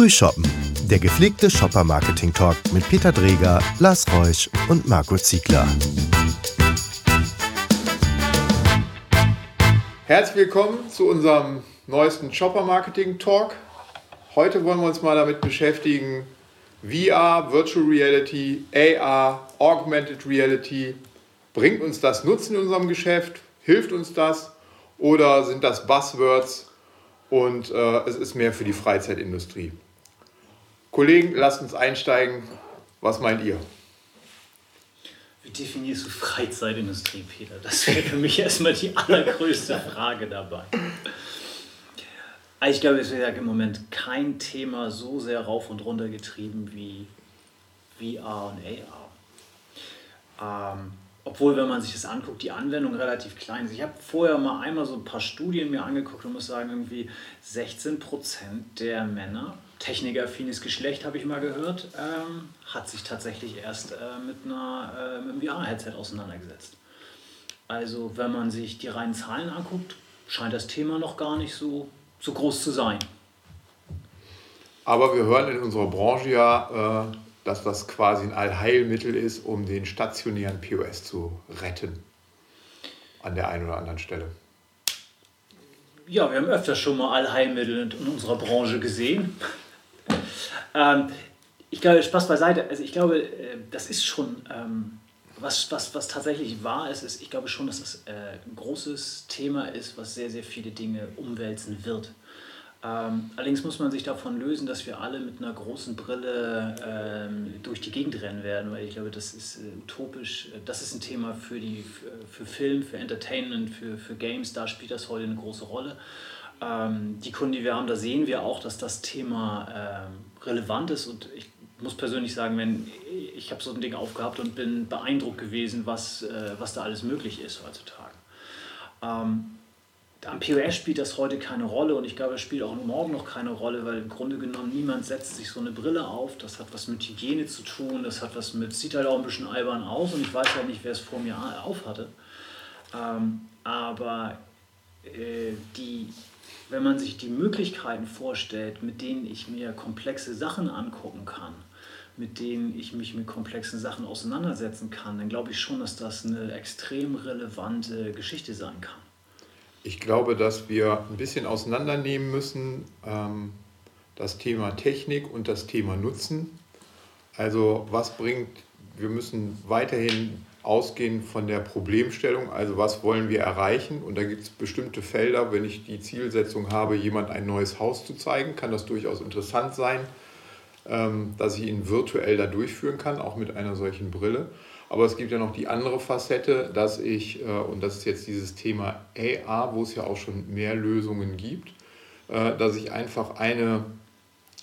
Frühshoppen, der gepflegte Shopper-Marketing-Talk mit Peter Dreger, Lars Reusch und Marco Ziegler. Herzlich willkommen zu unserem neuesten Shopper-Marketing-Talk. Heute wollen wir uns mal damit beschäftigen, VR, Virtual Reality, AR, Augmented Reality. Bringt uns das Nutzen in unserem Geschäft? Hilft uns das? Oder sind das Buzzwords und äh, es ist mehr für die Freizeitindustrie? Kollegen, lasst uns einsteigen. Was meint ihr? Wie definierst du Freizeitindustrie, Peter? Das wäre für mich erstmal die allergrößte Frage dabei. Ich glaube, es wird im Moment kein Thema so sehr rauf und runter getrieben wie VR und AR. Ähm, obwohl, wenn man sich das anguckt, die Anwendung relativ klein ist. Ich habe vorher mal einmal so ein paar Studien mir angeguckt und muss sagen, irgendwie 16% der Männer, technikaffines Geschlecht habe ich mal gehört, ähm, hat sich tatsächlich erst äh, mit, einer, äh, mit einem VR-Headset auseinandergesetzt. Also wenn man sich die reinen Zahlen anguckt, scheint das Thema noch gar nicht so, so groß zu sein. Aber wir hören in unserer Branche ja, äh dass das quasi ein Allheilmittel ist, um den stationären POS zu retten. An der einen oder anderen Stelle. Ja, wir haben öfter schon mal Allheilmittel in unserer Branche gesehen. ähm, ich glaube, Spaß beiseite. Also ich glaube, äh, das ist schon, ähm, was, was, was tatsächlich wahr ist, ist, ich glaube schon, dass das, äh, ein großes Thema ist, was sehr, sehr viele Dinge umwälzen wird. Ähm, allerdings muss man sich davon lösen, dass wir alle mit einer großen Brille ähm, durch die Gegend rennen werden, weil ich glaube, das ist äh, utopisch. Das ist ein Thema für, die, für, Film, für Entertainment, für, für Games. Da spielt das heute eine große Rolle. Ähm, die Kunden, die wir haben, da sehen wir auch, dass das Thema ähm, relevant ist. Und ich muss persönlich sagen, wenn ich habe so ein Ding aufgehabt und bin beeindruckt gewesen, was, äh, was da alles möglich ist heutzutage. Ähm, am POS spielt das heute keine Rolle und ich glaube, es spielt auch morgen noch keine Rolle, weil im Grunde genommen niemand setzt sich so eine Brille auf. Das hat was mit Hygiene zu tun, das hat was mit, sieht halt auch ein bisschen albern aus und ich weiß halt nicht, wer es vor mir auf hatte. Ähm, aber äh, die, wenn man sich die Möglichkeiten vorstellt, mit denen ich mir komplexe Sachen angucken kann, mit denen ich mich mit komplexen Sachen auseinandersetzen kann, dann glaube ich schon, dass das eine extrem relevante Geschichte sein kann. Ich glaube, dass wir ein bisschen auseinandernehmen müssen ähm, das Thema Technik und das Thema Nutzen. Also was bringt, wir müssen weiterhin ausgehen von der Problemstellung, also was wollen wir erreichen. Und da gibt es bestimmte Felder, wenn ich die Zielsetzung habe, jemand ein neues Haus zu zeigen, kann das durchaus interessant sein, ähm, dass ich ihn virtuell da durchführen kann, auch mit einer solchen Brille. Aber es gibt ja noch die andere Facette, dass ich, äh, und das ist jetzt dieses Thema AR, wo es ja auch schon mehr Lösungen gibt, äh, dass ich einfach eine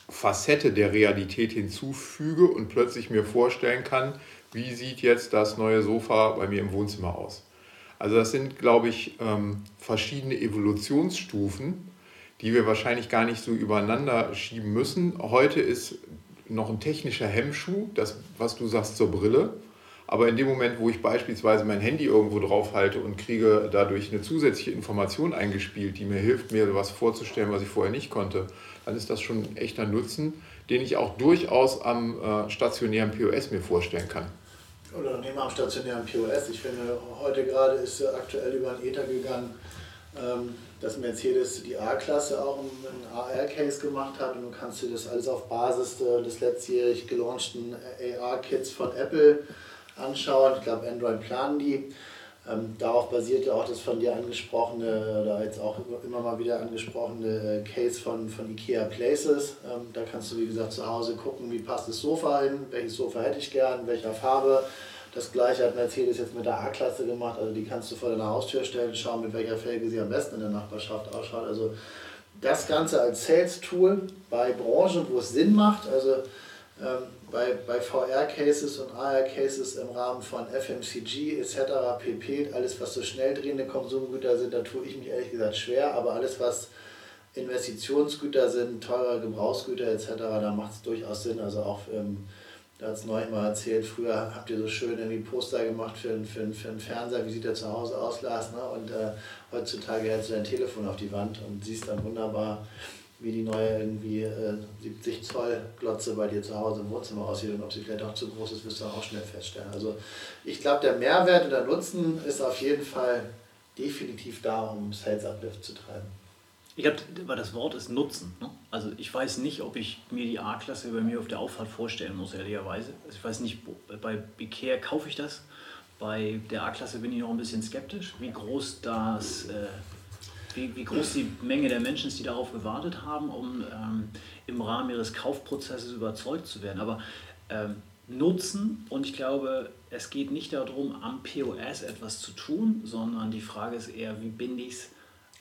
Facette der Realität hinzufüge und plötzlich mir vorstellen kann, wie sieht jetzt das neue Sofa bei mir im Wohnzimmer aus. Also das sind, glaube ich, ähm, verschiedene Evolutionsstufen, die wir wahrscheinlich gar nicht so übereinander schieben müssen. Heute ist noch ein technischer Hemmschuh, das, was du sagst zur Brille. Aber in dem Moment, wo ich beispielsweise mein Handy irgendwo drauf halte und kriege dadurch eine zusätzliche Information eingespielt, die mir hilft, mir was vorzustellen, was ich vorher nicht konnte, dann ist das schon ein echter Nutzen, den ich auch durchaus am äh, stationären POS mir vorstellen kann. Oder nehmen wir am stationären POS. Ich finde, heute gerade ist aktuell über ein Ether gegangen, ähm, dass Mercedes die A-Klasse auch einen AR-Case gemacht hat und du kannst dir das alles auf Basis des letztjährig gelaunchten AR-Kits von Apple anschauen. Ich glaube, Android planen die. Ähm, darauf basiert ja auch das von dir angesprochene oder jetzt auch immer mal wieder angesprochene äh, Case von, von IKEA Places. Ähm, da kannst du, wie gesagt, zu Hause gucken, wie passt das Sofa hin, welches Sofa hätte ich gern, welcher Farbe. Das gleiche hat Mercedes jetzt mit der A-Klasse gemacht. Also die kannst du vor deiner Haustür stellen, schauen, mit welcher Felge sie am besten in der Nachbarschaft ausschaut. Also das Ganze als Sales-Tool bei Branchen, wo es Sinn macht. Also bei, bei VR-Cases und AR-Cases im Rahmen von FMCG etc. pp. Alles, was so schnell drehende Konsumgüter sind, da tue ich mich ehrlich gesagt schwer, aber alles, was Investitionsgüter sind, teure Gebrauchsgüter etc., da macht es durchaus Sinn. Also auch, ähm, da hat es neulich mal erzählt, früher habt ihr so schön irgendwie Poster gemacht für, für, für einen Fernseher, wie sieht der zu Hause aus, Lars, ne? und äh, heutzutage hältst du dein Telefon auf die Wand und siehst dann wunderbar, wie die neue irgendwie äh, 70 Zoll Glotze bei dir zu Hause im Wohnzimmer aussieht und ob sie vielleicht auch zu groß ist, wirst du auch schnell feststellen. Also ich glaube, der Mehrwert und der Nutzen ist auf jeden Fall definitiv da, um Sales Uplift zu treiben. Ich glaube, das Wort ist Nutzen. Ne? Also ich weiß nicht, ob ich mir die A-Klasse bei mir auf der Auffahrt vorstellen muss, ehrlicherweise. Also ich weiß nicht, bei Ikea kaufe ich das. Bei der A-Klasse bin ich noch ein bisschen skeptisch, wie groß das, äh, wie, wie groß die Menge der Menschen ist, die darauf gewartet haben, um ähm, im Rahmen ihres Kaufprozesses überzeugt zu werden. Aber ähm, Nutzen und ich glaube, es geht nicht darum, am POS etwas zu tun, sondern die Frage ist eher, wie binde ich es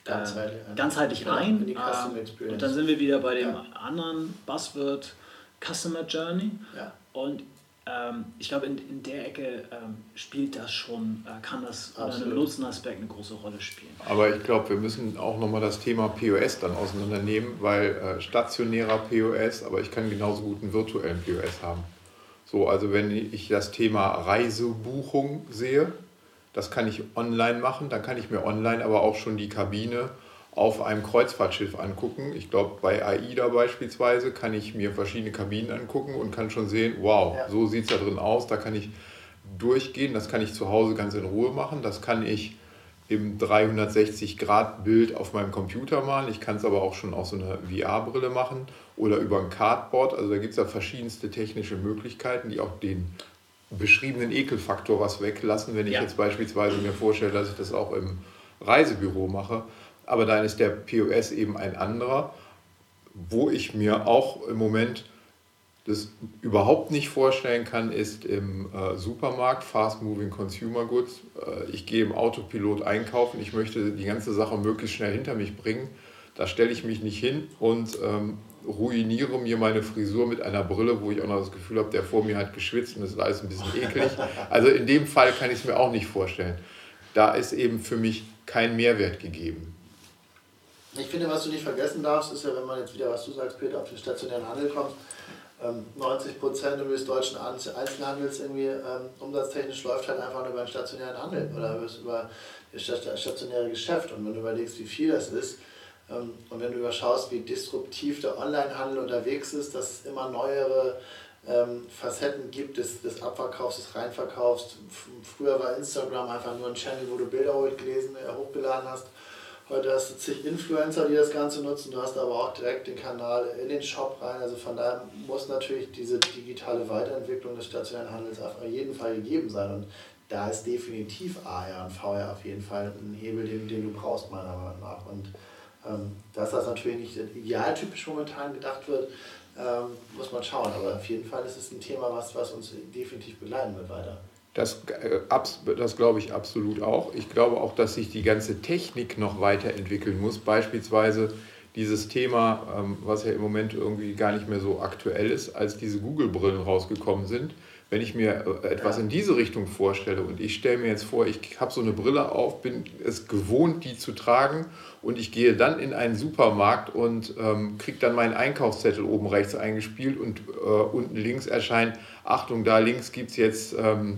ganzheitlich, äh, ganzheitlich ein. Äh, und dann sind wir wieder bei dem ja. anderen Buzzword Customer Journey. Ja. Und ähm, ich glaube, in, in der Ecke ähm, spielt das schon, äh, kann das unter einem Nutzenaspekt eine große Rolle spielen. Aber ich glaube, wir müssen auch nochmal das Thema POS dann auseinandernehmen, weil äh, stationärer POS, aber ich kann genauso gut einen virtuellen POS haben. So, also wenn ich das Thema Reisebuchung sehe, das kann ich online machen, dann kann ich mir online aber auch schon die Kabine auf einem Kreuzfahrtschiff angucken. Ich glaube, bei AIDA beispielsweise kann ich mir verschiedene Kabinen angucken und kann schon sehen, wow, ja. so sieht es da drin aus. Da kann ich durchgehen, das kann ich zu Hause ganz in Ruhe machen. Das kann ich im 360-Grad-Bild auf meinem Computer malen. Ich kann es aber auch schon aus so einer VR-Brille machen oder über ein Cardboard. Also da gibt es ja verschiedenste technische Möglichkeiten, die auch den beschriebenen Ekelfaktor was weglassen, wenn ich ja. jetzt beispielsweise mir vorstelle, dass ich das auch im Reisebüro mache. Aber dann ist der POS eben ein anderer, wo ich mir auch im Moment das überhaupt nicht vorstellen kann, ist im äh, Supermarkt, Fast Moving Consumer Goods. Äh, ich gehe im Autopilot einkaufen, ich möchte die ganze Sache möglichst schnell hinter mich bringen. Da stelle ich mich nicht hin und ähm, ruiniere mir meine Frisur mit einer Brille, wo ich auch noch das Gefühl habe, der vor mir hat geschwitzt und das ist alles ein bisschen eklig. Also in dem Fall kann ich es mir auch nicht vorstellen. Da ist eben für mich kein Mehrwert gegeben. Ich finde, was du nicht vergessen darfst, ist ja, wenn man jetzt wieder, was du sagst, Peter, auf den stationären Handel kommt, 90 ähm, Prozent des deutschen Einzelhandels irgendwie ähm, umsatztechnisch läuft halt einfach nur den stationären Handel oder über das stationäre Geschäft. Und wenn du überlegst, wie viel das ist, ähm, und wenn du überschaust, wie disruptiv der Onlinehandel unterwegs ist, dass es immer neuere ähm, Facetten gibt des, des Abverkaufs, des Reinverkaufs. Früher war Instagram einfach nur ein Channel, wo du Bilder hochgelesen, äh, hochgeladen hast. Heute hast du zig Influencer, die das Ganze nutzen. Du hast aber auch direkt den Kanal in den Shop rein. Also von daher muss natürlich diese digitale Weiterentwicklung des stationären Handels auf jeden Fall gegeben sein. Und da ist definitiv AR und VR auf jeden Fall ein Hebel, den, den du brauchst, meiner Meinung nach. Und ähm, dass das natürlich nicht idealtypisch momentan gedacht wird, ähm, muss man schauen. Aber auf jeden Fall ist es ein Thema, was, was uns definitiv begleiten wird weiter. Das, äh, das glaube ich absolut auch. Ich glaube auch, dass sich die ganze Technik noch weiterentwickeln muss. Beispielsweise dieses Thema, ähm, was ja im Moment irgendwie gar nicht mehr so aktuell ist, als diese Google-Brillen rausgekommen sind wenn ich mir äh, etwas in diese Richtung vorstelle und ich stelle mir jetzt vor, ich habe so eine Brille auf, bin es gewohnt, die zu tragen und ich gehe dann in einen Supermarkt und ähm, kriege dann meinen Einkaufszettel oben rechts eingespielt und äh, unten links erscheint, Achtung, da links gibt es jetzt ähm,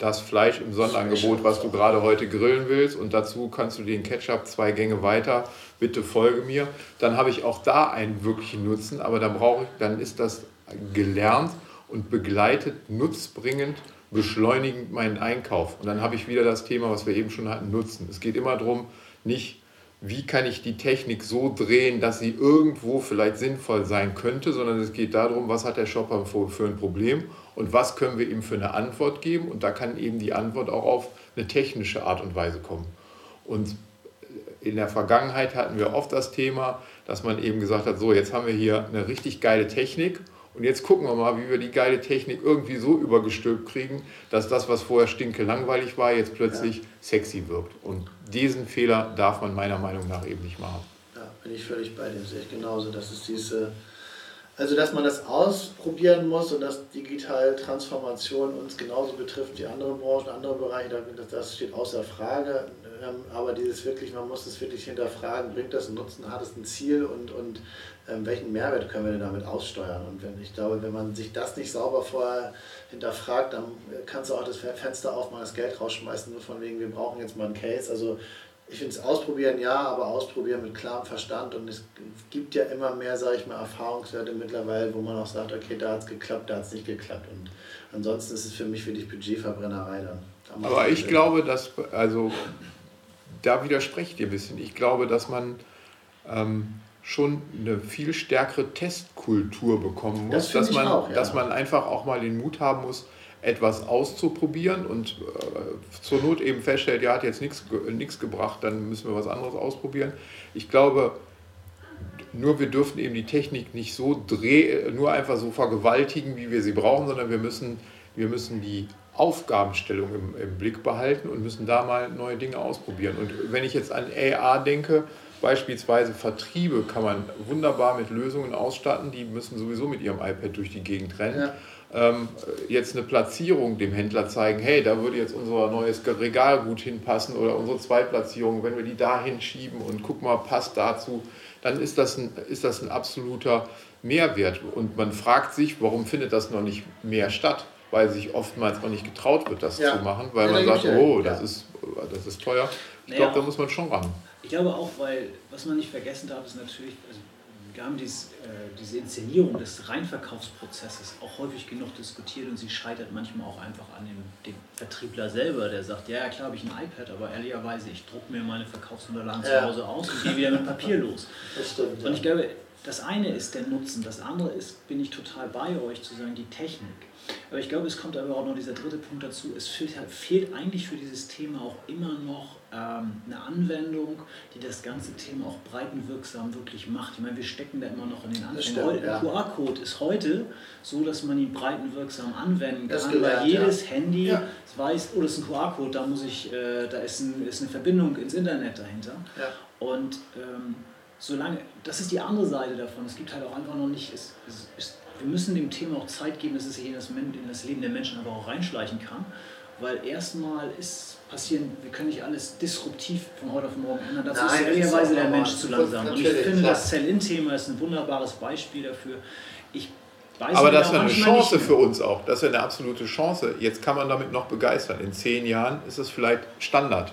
das Fleisch im Sonderangebot, was du gerade heute grillen willst und dazu kannst du den Ketchup zwei Gänge weiter, bitte folge mir. Dann habe ich auch da einen wirklichen Nutzen, aber dann brauche ich, dann ist das gelernt und begleitet, nutzbringend, beschleunigend meinen Einkauf. Und dann habe ich wieder das Thema, was wir eben schon hatten, Nutzen. Es geht immer darum, nicht, wie kann ich die Technik so drehen, dass sie irgendwo vielleicht sinnvoll sein könnte, sondern es geht darum, was hat der Shopper für ein Problem und was können wir ihm für eine Antwort geben. Und da kann eben die Antwort auch auf eine technische Art und Weise kommen. Und in der Vergangenheit hatten wir oft das Thema, dass man eben gesagt hat, so jetzt haben wir hier eine richtig geile Technik und jetzt gucken wir mal, wie wir die geile Technik irgendwie so übergestülpt kriegen, dass das, was vorher stinke langweilig war, jetzt plötzlich ja. sexy wirkt. Und diesen Fehler darf man meiner Meinung nach eben nicht machen. Ja, bin ich völlig bei dir, sehe ich genauso. Das ist diese, also dass man das ausprobieren muss und dass digitale Transformation uns genauso betrifft wie andere Branchen, andere Bereiche, das steht außer Frage. Ähm, aber dieses wirklich, man muss es wirklich hinterfragen, bringt das einen Nutzen, hat es ein Ziel und, und ähm, welchen Mehrwert können wir denn damit aussteuern? Und wenn ich glaube, wenn man sich das nicht sauber vorher hinterfragt, dann kannst du auch das Fenster aufmachen, das Geld rausschmeißen, nur von wegen, wir brauchen jetzt mal einen Case. Also ich finde es ausprobieren ja, aber ausprobieren mit klarem Verstand und es gibt ja immer mehr, sage ich mal, Erfahrungswerte mittlerweile, wo man auch sagt, okay, da hat es geklappt, da hat es nicht geklappt und ansonsten ist es für mich wirklich Budgetverbrennerei dann. Da aber ich glaube, dass, also da widerspreche ich dir ein bisschen, ich glaube, dass man ähm, schon eine viel stärkere Testkultur bekommen muss, das dass, man, auch, ja. dass man einfach auch mal den Mut haben muss, etwas auszuprobieren und äh, zur Not eben feststellt, ja, hat jetzt nichts gebracht, dann müssen wir was anderes ausprobieren. Ich glaube, nur wir dürfen eben die Technik nicht so dreh, nur einfach so vergewaltigen, wie wir sie brauchen, sondern wir müssen, wir müssen die Aufgabenstellung im, im Blick behalten und müssen da mal neue Dinge ausprobieren. Und wenn ich jetzt an AR denke, Beispielsweise Vertriebe kann man wunderbar mit Lösungen ausstatten, die müssen sowieso mit ihrem iPad durch die Gegend rennen. Ja jetzt eine Platzierung dem Händler zeigen, hey, da würde jetzt unser neues Regal gut hinpassen oder unsere Zweitplatzierung, wenn wir die da hinschieben und guck mal, passt dazu, dann ist das ein, ist das ein absoluter Mehrwert. Und man fragt sich, warum findet das noch nicht mehr statt? Weil sich oftmals noch nicht getraut wird, das ja. zu machen, weil ja, man sagt, oh, das, ist, das ist teuer. Ich naja, glaube, da muss man schon ran. Ich glaube auch, weil was man nicht vergessen darf, ist natürlich, also wir haben dies, äh, diese Inszenierung des Reinverkaufsprozesses auch häufig genug diskutiert und sie scheitert manchmal auch einfach an dem, dem Vertriebler selber, der sagt, ja, ja klar habe ich ein iPad, aber ehrlicherweise, ich drucke mir meine Verkaufsunterlagen ja. zu Hause aus und gehe wieder mit Papier los. Das stimmt, und ich glaube, das eine ist der Nutzen, das andere ist, bin ich total bei euch, zu sagen, die Technik. Aber ich glaube, es kommt aber auch noch dieser dritte Punkt dazu, es fehlt, fehlt eigentlich für dieses Thema auch immer noch ähm, eine Anwendung, die das ganze Thema auch breitenwirksam wirklich macht. Ich meine, wir stecken da immer noch in den Anfängen. Der QR-Code ist heute so, dass man ihn breitenwirksam anwenden kann, gelernt, weil jedes ja. Handy ja. weiß, oh, das ist ein QR-Code, da muss ich, äh, da ist, ein, ist, eine Verbindung ins Internet dahinter. Ja. Und ähm, solange, das ist die andere Seite davon. Es gibt halt auch einfach noch nicht, es, es, es, wir müssen dem Thema auch Zeit geben, dass es sich in das, in das Leben der Menschen aber auch reinschleichen kann. Weil erstmal ist passieren, wir können nicht alles disruptiv von heute auf morgen ändern. Dazu Nein, ist ehrlicherweise der Mensch zu langsam. Und ich finde, das Sell-In-Thema ist ein wunderbares Beispiel dafür. Ich weiß Aber das wäre eine Chance für uns auch. Das wäre eine absolute Chance. Jetzt kann man damit noch begeistern. In zehn Jahren ist es vielleicht Standard.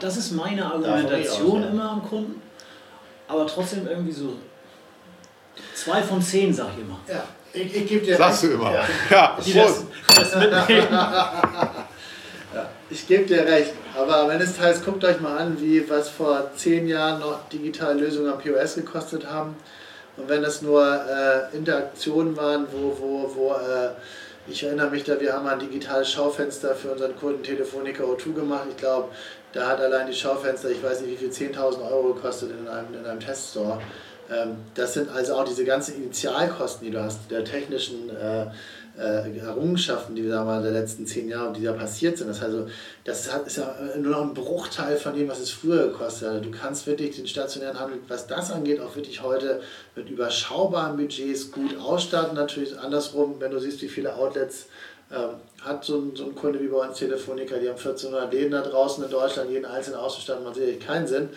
Das ist meine Argumentation immer am Kunden aber trotzdem irgendwie so zwei von zehn, sag ich immer. Ja, ich, ich gebe dir Sagst recht. du immer. Ja, ja Die das, das mitnehmen. ja, ich gebe dir recht. Aber am Ende des Tages guckt euch mal an, wie was vor zehn Jahren noch digitale Lösungen am POS gekostet haben. Und wenn das nur äh, Interaktionen waren, wo, wo, wo äh, ich erinnere mich da, wir haben ein digitales Schaufenster für unseren Kunden Telefonica O2 gemacht. Ich glaube, da hat allein die Schaufenster, ich weiß nicht wie viel, 10.000 Euro gekostet in einem, in einem Teststore. Ähm, das sind also auch diese ganzen Initialkosten, die du hast, der technischen äh, äh, Errungenschaften, die wir mal der letzten zehn Jahre, die da passiert sind. Das, also, das ist ja nur noch ein Bruchteil von dem, was es früher gekostet hat. Du kannst wirklich den stationären Handel, was das angeht, auch wirklich heute mit überschaubaren Budgets gut ausstatten. Natürlich andersrum, wenn du siehst, wie viele Outlets ähm, hat so ein, so ein Kunde wie bei uns Telefonica, die haben 1400 Läden da draußen in Deutschland, jeden einzelnen auszustatten, macht sicherlich keinen Sinn.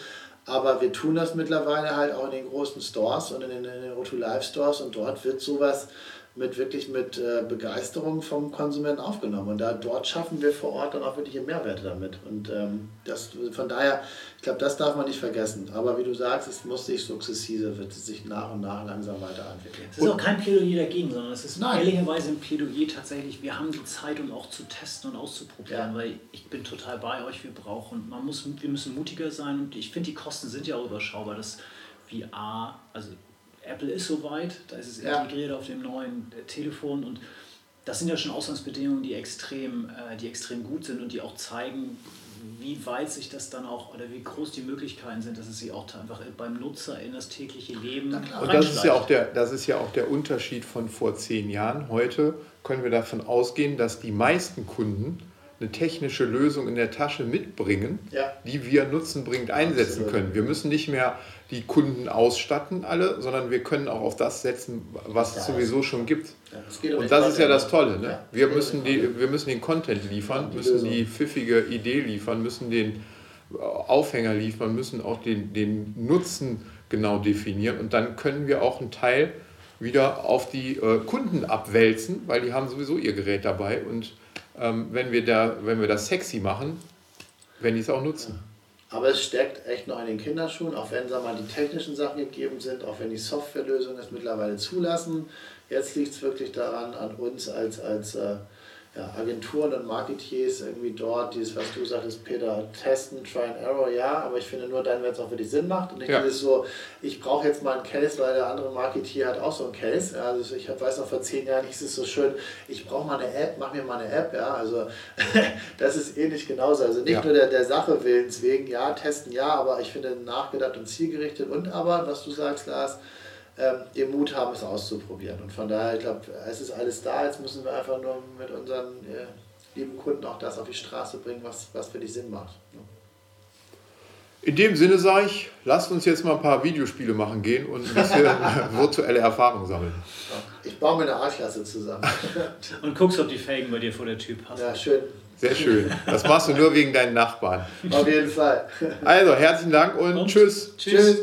Aber wir tun das mittlerweile halt auch in den großen Stores und in den, in den O2 Live Stores und dort wird sowas mit wirklich mit äh, Begeisterung vom Konsumenten aufgenommen. Und da dort schaffen wir vor Ort dann auch wirkliche Mehrwerte damit. Und ähm, das, von daher, ich glaube, das darf man nicht vergessen. Aber wie du sagst, es muss sich sukzessive, wird es sich nach und nach langsam weiterentwickeln. Es ist auch kein Plädoyer dagegen, sondern es ist Nein. ehrlicherweise ein Plädoyer tatsächlich, wir haben die Zeit, um auch zu testen und auszuprobieren, ja. weil ich bin total bei euch, wir brauchen, man muss, wir müssen mutiger sein und ich finde, die Kosten sind ja auch überschaubar. Das VR, also Apple ist soweit, da ist es ja. integriert auf dem neuen äh, Telefon und das sind ja schon Ausgangsbedingungen, die extrem, äh, die extrem gut sind und die auch zeigen, wie weit sich das dann auch oder wie groß die Möglichkeiten sind, dass es sich auch einfach beim Nutzer in das tägliche Leben Und das ist, ja auch der, das ist ja auch der Unterschied von vor zehn Jahren. Heute können wir davon ausgehen, dass die meisten Kunden eine technische Lösung in der Tasche mitbringen, ja. die wir nutzenbringend einsetzen Absolut. können. Wir müssen nicht mehr die Kunden ausstatten alle, sondern wir können auch auf das setzen, was es sowieso schon gibt. Ja, und das ist ja das Tolle. Ne? wir, müssen die, wir müssen den Content liefern, die müssen Lösung. die pfiffige Idee liefern, müssen den Aufhänger liefern, müssen auch den, den Nutzen genau definieren und dann können wir auch einen Teil wieder auf die äh, Kunden abwälzen, weil die haben sowieso ihr Gerät dabei und ähm, wenn, wir da, wenn wir das sexy machen, werden die es auch nutzen. Aber es steckt echt noch in den Kinderschuhen, auch wenn sag mal, die technischen Sachen gegeben sind, auch wenn die Softwarelösungen es mittlerweile zulassen. Jetzt liegt es wirklich daran, an uns als, als äh, ja, Agenturen und Marketeers irgendwie dort, dieses, was du sagtest, Peter, testen, try and error, ja, aber ich finde nur dann, wenn es auch wirklich Sinn macht. Und nicht ja. dieses so, ich brauche jetzt mal einen Case, weil der andere Marketeer hat auch so einen Case. Also ich weiß noch, vor zehn Jahren hieß es so schön, ich brauche mal eine App, mach mir mal eine App, ja, also das ist ähnlich genauso. Also nicht ja. nur der, der Sache willens wegen, ja, testen, ja, aber ich finde nachgedacht und zielgerichtet und aber, was du sagst, Lars, ähm, den Mut haben, es auszuprobieren. Und von daher, ich glaube, es ist alles da. Jetzt müssen wir einfach nur mit unseren äh, lieben Kunden auch das auf die Straße bringen, was, was für dich Sinn macht. Ne? In dem Sinne sage ich, lasst uns jetzt mal ein paar Videospiele machen gehen und ein bisschen virtuelle Erfahrung sammeln. Ich baue mir eine A-Klasse zusammen. und guckst, ob die Felgen bei dir vor der Tür passen. Ja, schön. Sehr schön. Das machst du nur wegen deinen Nachbarn. Auf jeden Fall. Also, herzlichen Dank und, und tschüss. Tschüss. tschüss.